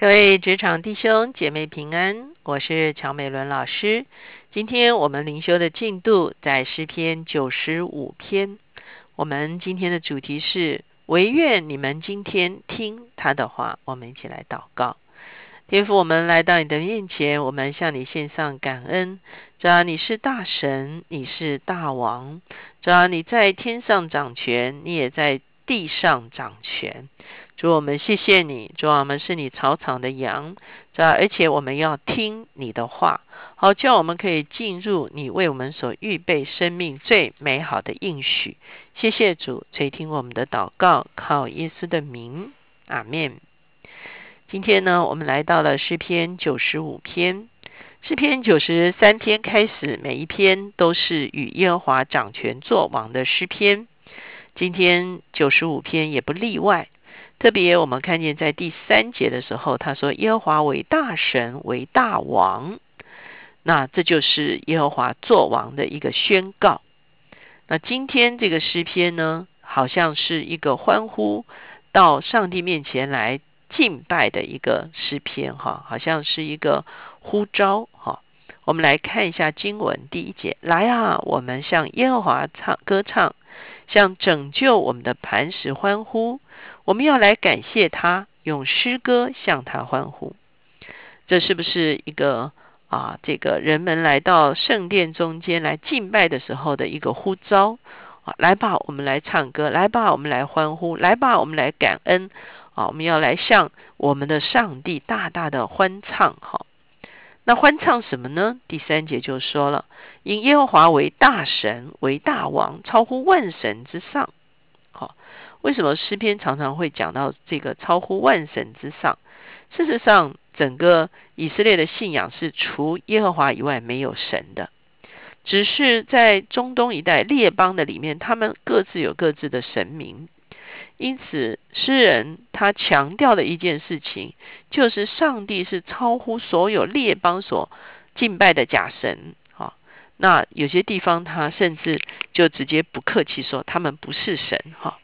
各位职场弟兄姐妹平安，我是乔美伦老师。今天我们灵修的进度在诗篇九十五篇。我们今天的主题是唯愿你们今天听他的话。我们一起来祷告，天父，我们来到你的面前，我们向你献上感恩。主啊，你是大神，你是大王。主啊，你在天上掌权，你也在地上掌权。主我们谢谢你，主我们是你草场的羊，主而且我们要听你的话，好叫我们可以进入你为我们所预备生命最美好的应许。谢谢主垂听我们的祷告，靠耶稣的名，阿门。今天呢，我们来到了诗篇九十五篇，诗篇九十三篇开始，每一篇都是与耶和华掌权作王的诗篇，今天九十五篇也不例外。特别我们看见在第三节的时候，他说耶和华为大神，为大王，那这就是耶和华作王的一个宣告。那今天这个诗篇呢，好像是一个欢呼到上帝面前来敬拜的一个诗篇，哈，好像是一个呼召，哈。我们来看一下经文第一节，来啊，我们向耶和华唱歌唱，向拯救我们的磐石欢呼。我们要来感谢他，用诗歌向他欢呼。这是不是一个啊？这个人们来到圣殿中间来敬拜的时候的一个呼召啊！来吧，我们来唱歌；来吧，我们来欢呼；来吧，我们来感恩啊！我们要来向我们的上帝大大的欢唱哈。那欢唱什么呢？第三节就说了：因耶和华为大神，为大王，超乎万神之上。好。为什么诗篇常常会讲到这个超乎万神之上？事实上，整个以色列的信仰是除耶和华以外没有神的，只是在中东一带列邦的里面，他们各自有各自的神明。因此，诗人他强调的一件事情，就是上帝是超乎所有列邦所敬拜的假神。啊，那有些地方他甚至就直接不客气说，他们不是神。哈。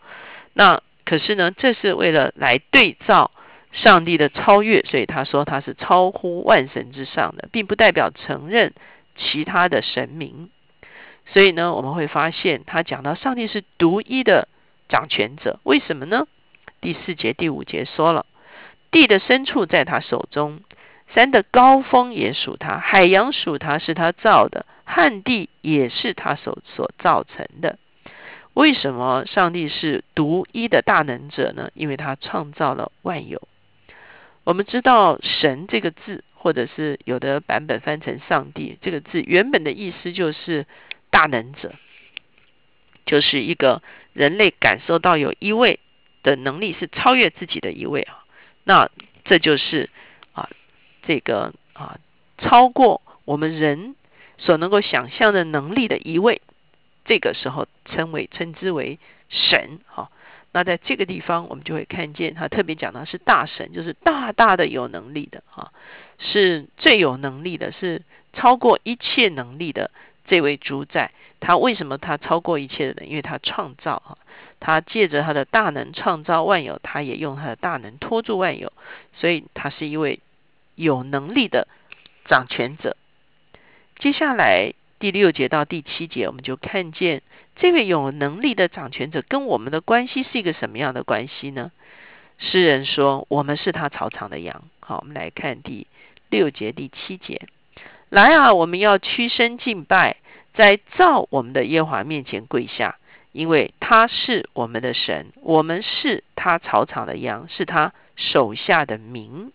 那可是呢，这是为了来对照上帝的超越，所以他说他是超乎万神之上的，并不代表承认其他的神明。所以呢，我们会发现他讲到上帝是独一的掌权者，为什么呢？第四节、第五节说了，地的深处在他手中，山的高峰也属他，海洋属他，是他造的，旱地也是他手所造成的。为什么上帝是独一的大能者呢？因为他创造了万有。我们知道“神”这个字，或者是有的版本翻成“上帝”这个字，原本的意思就是大能者，就是一个人类感受到有一位的能力是超越自己的一位啊。那这就是啊，这个啊，超过我们人所能够想象的能力的一位。这个时候称为称之为神哈，那在这个地方我们就会看见他特别讲的是大神，就是大大的有能力的哈，是最有能力的，是超过一切能力的这位主宰。他为什么他超过一切的人？因为他创造哈，他借着他的大能创造万有，他也用他的大能托住万有，所以他是一位有能力的掌权者。接下来。第六节到第七节，我们就看见这位有能力的掌权者跟我们的关系是一个什么样的关系呢？诗人说：“我们是他草场的羊。”好，我们来看第六节、第七节。来啊，我们要屈身敬拜，在造我们的耶和华面前跪下，因为他是我们的神，我们是他草场的羊，是他手下的民。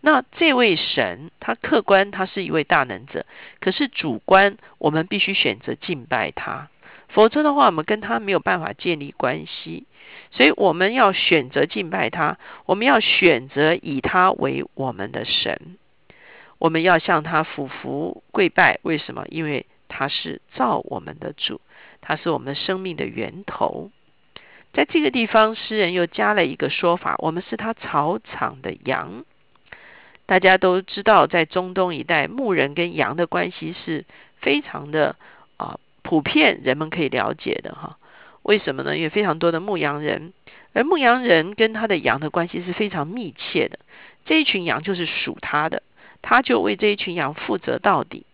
那这位神，他客观他是一位大能者，可是主观我们必须选择敬拜他，否则的话，我们跟他没有办法建立关系。所以我们要选择敬拜他，我们要选择以他为我们的神，我们要向他俯伏跪拜。为什么？因为他是造我们的主，他是我们生命的源头。在这个地方，诗人又加了一个说法：我们是他草场的羊。大家都知道，在中东一带，牧人跟羊的关系是非常的啊普遍，人们可以了解的哈。为什么呢？因为非常多的牧羊人而牧羊人跟他的羊的关系是非常密切的。这一群羊就是属他的，他就为这一群羊负责到底。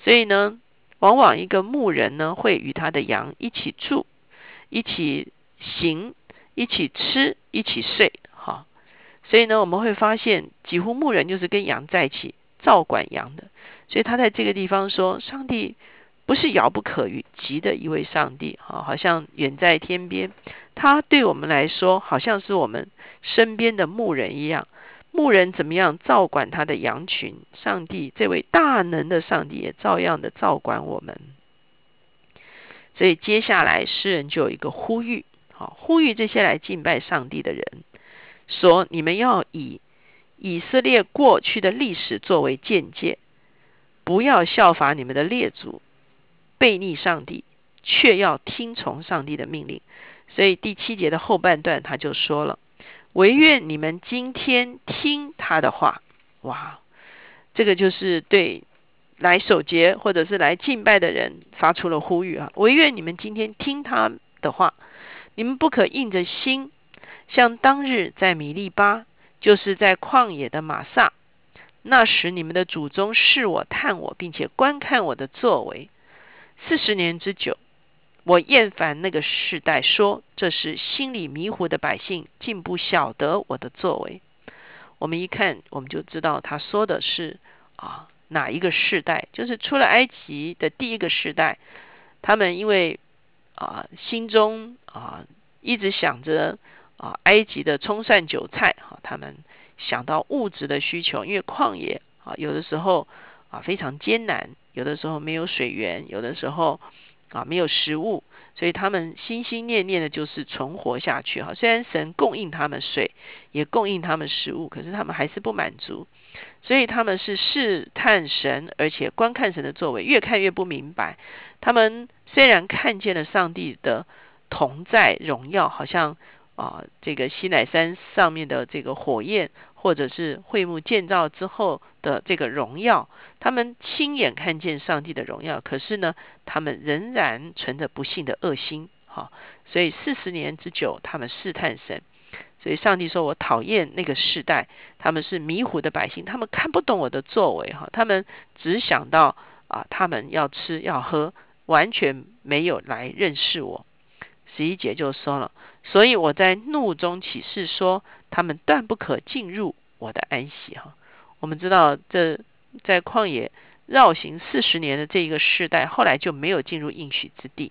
所以呢，往往一个牧人呢会与他的羊一起住、一起行、一起吃、一起睡。哈，所以呢，我们会发现，几乎牧人就是跟羊在一起照管羊的。所以他在这个地方说，上帝不是遥不可及的一位上帝，哈，好像远在天边。他对我们来说，好像是我们身边的牧人一样。牧人怎么样照管他的羊群？上帝这位大能的上帝也照样的照管我们。所以接下来诗人就有一个呼吁，好，呼吁这些来敬拜上帝的人，说：你们要以以色列过去的历史作为鉴戒。不要效法你们的列祖，背逆上帝，却要听从上帝的命令。所以第七节的后半段他就说了：“唯愿你们今天听他的话。”哇，这个就是对来守节或者是来敬拜的人发出了呼吁啊！唯愿你们今天听他的话，你们不可硬着心，像当日在米利巴，就是在旷野的马萨。那时你们的祖宗视我、探我，并且观看我的作为，四十年之久，我厌烦那个世代，说这是心里迷糊的百姓，竟不晓得我的作为。我们一看，我们就知道他说的是啊哪一个世代，就是出了埃及的第一个世代。他们因为啊心中啊一直想着啊埃及的葱蒜韭菜，哈，他们。想到物质的需求，因为旷野啊，有的时候啊非常艰难，有的时候没有水源，有的时候啊没有食物，所以他们心心念念的就是存活下去哈。虽然神供应他们水，也供应他们食物，可是他们还是不满足，所以他们是试探神，而且观看神的作为，越看越不明白。他们虽然看见了上帝的同在荣耀，好像。啊，这个西乃山上面的这个火焰，或者是会幕建造之后的这个荣耀，他们亲眼看见上帝的荣耀，可是呢，他们仍然存着不幸的恶心，哈，所以四十年之久，他们试探神，所以上帝说我讨厌那个世代，他们是迷糊的百姓，他们看不懂我的作为，哈，他们只想到啊，他们要吃要喝，完全没有来认识我。十一节就说了，所以我在怒中起誓说，他们断不可进入我的安息。哈，我们知道这在旷野绕行四十年的这一个世代，后来就没有进入应许之地。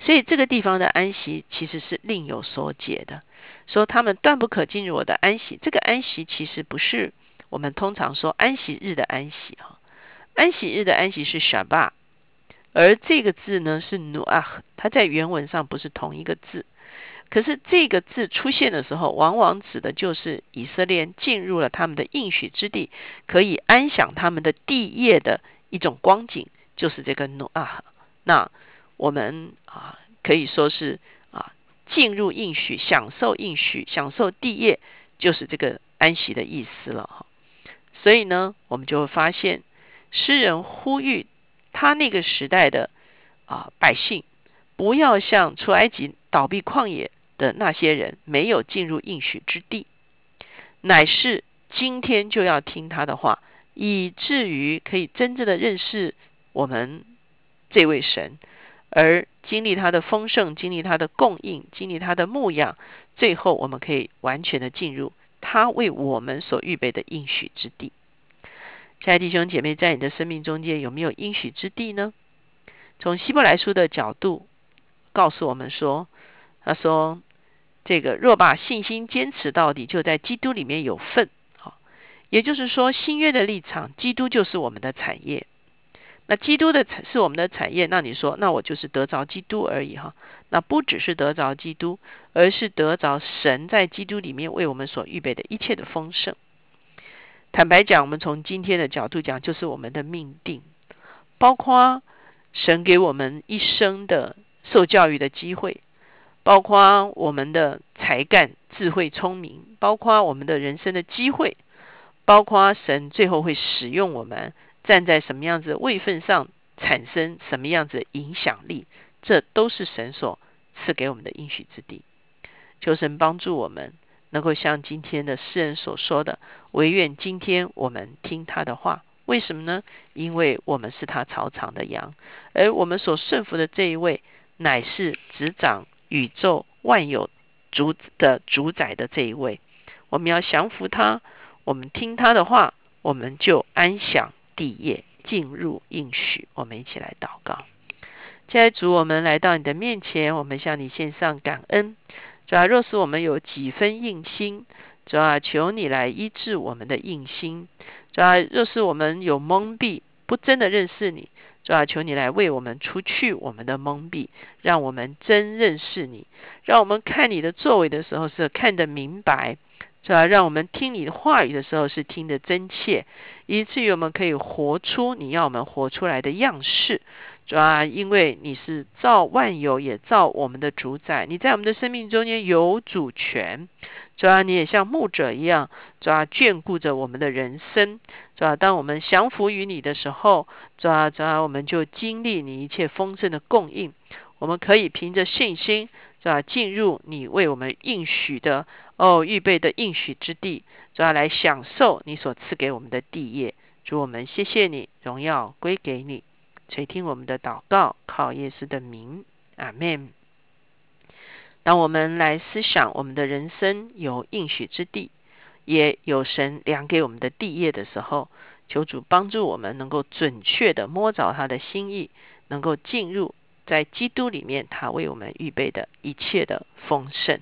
所以这个地方的安息其实是另有所解的，说他们断不可进入我的安息。这个安息其实不是我们通常说安息日的安息。哈，安息日的安息是沙巴。而这个字呢是努啊，它在原文上不是同一个字，可是这个字出现的时候，往往指的就是以色列进入了他们的应许之地，可以安享他们的地业的一种光景，就是这个努啊。那我们啊可以说是啊进入应许、享受应许、享受地业，就是这个安息的意思了哈。所以呢，我们就会发现诗人呼吁。他那个时代的啊百姓，不要像出埃及倒闭旷野的那些人，没有进入应许之地，乃是今天就要听他的话，以至于可以真正的认识我们这位神，而经历他的丰盛，经历他的供应，经历他的牧养，最后我们可以完全的进入他为我们所预备的应许之地。亲爱的弟兄姐妹，在你的生命中间有没有应许之地呢？从希伯来书的角度告诉我们说，他说：“这个若把信心坚持到底，就在基督里面有份。”好，也就是说，新约的立场，基督就是我们的产业。那基督的产是我们的产业，那你说，那我就是得着基督而已哈？那不只是得着基督，而是得着神在基督里面为我们所预备的一切的丰盛。坦白讲，我们从今天的角度讲，就是我们的命定，包括神给我们一生的受教育的机会，包括我们的才干、智慧、聪明，包括我们的人生的机会，包括神最后会使用我们站在什么样子位份上，产生什么样子影响力，这都是神所赐给我们的应许之地。求神帮助我们，能够像今天的诗人所说的，唯愿今天我们听他的话。为什么呢？因为我们是他草场的羊，而我们所顺服的这一位，乃是执掌宇宙万有主的主宰的这一位。我们要降服他，我们听他的话，我们就安享地业，进入应许。我们一起来祷告。亲爱的主，我们来到你的面前，我们向你献上感恩。主啊，若是我们有几分硬心，主啊，求你来医治我们的硬心。主啊，若是我们有蒙蔽，不真的认识你，主啊，求你来为我们除去我们的蒙蔽，让我们真认识你，让我们看你的作为的时候是看得明白。是吧？让我们听你的话语的时候是听得真切，以至于我们可以活出你要我们活出来的样式。主要因为你是造万有也造我们的主宰，你在我们的生命中间有主权。主要你也像牧者一样，主要眷顾着我们的人生。主要当我们降服于你的时候，主要主要我们就经历你一切丰盛的供应。我们可以凭着信心，是吧？进入你为我们应许的哦预备的应许之地，主要来享受你所赐给我们的地业。主我们谢谢你，荣耀归给你，垂听我们的祷告，靠耶稣的名，阿门。当我们来思想我们的人生有应许之地，也有神量给我们的地业的时候，求主帮助我们能够准确的摸着他的心意，能够进入。在基督里面，他为我们预备的一切的丰盛。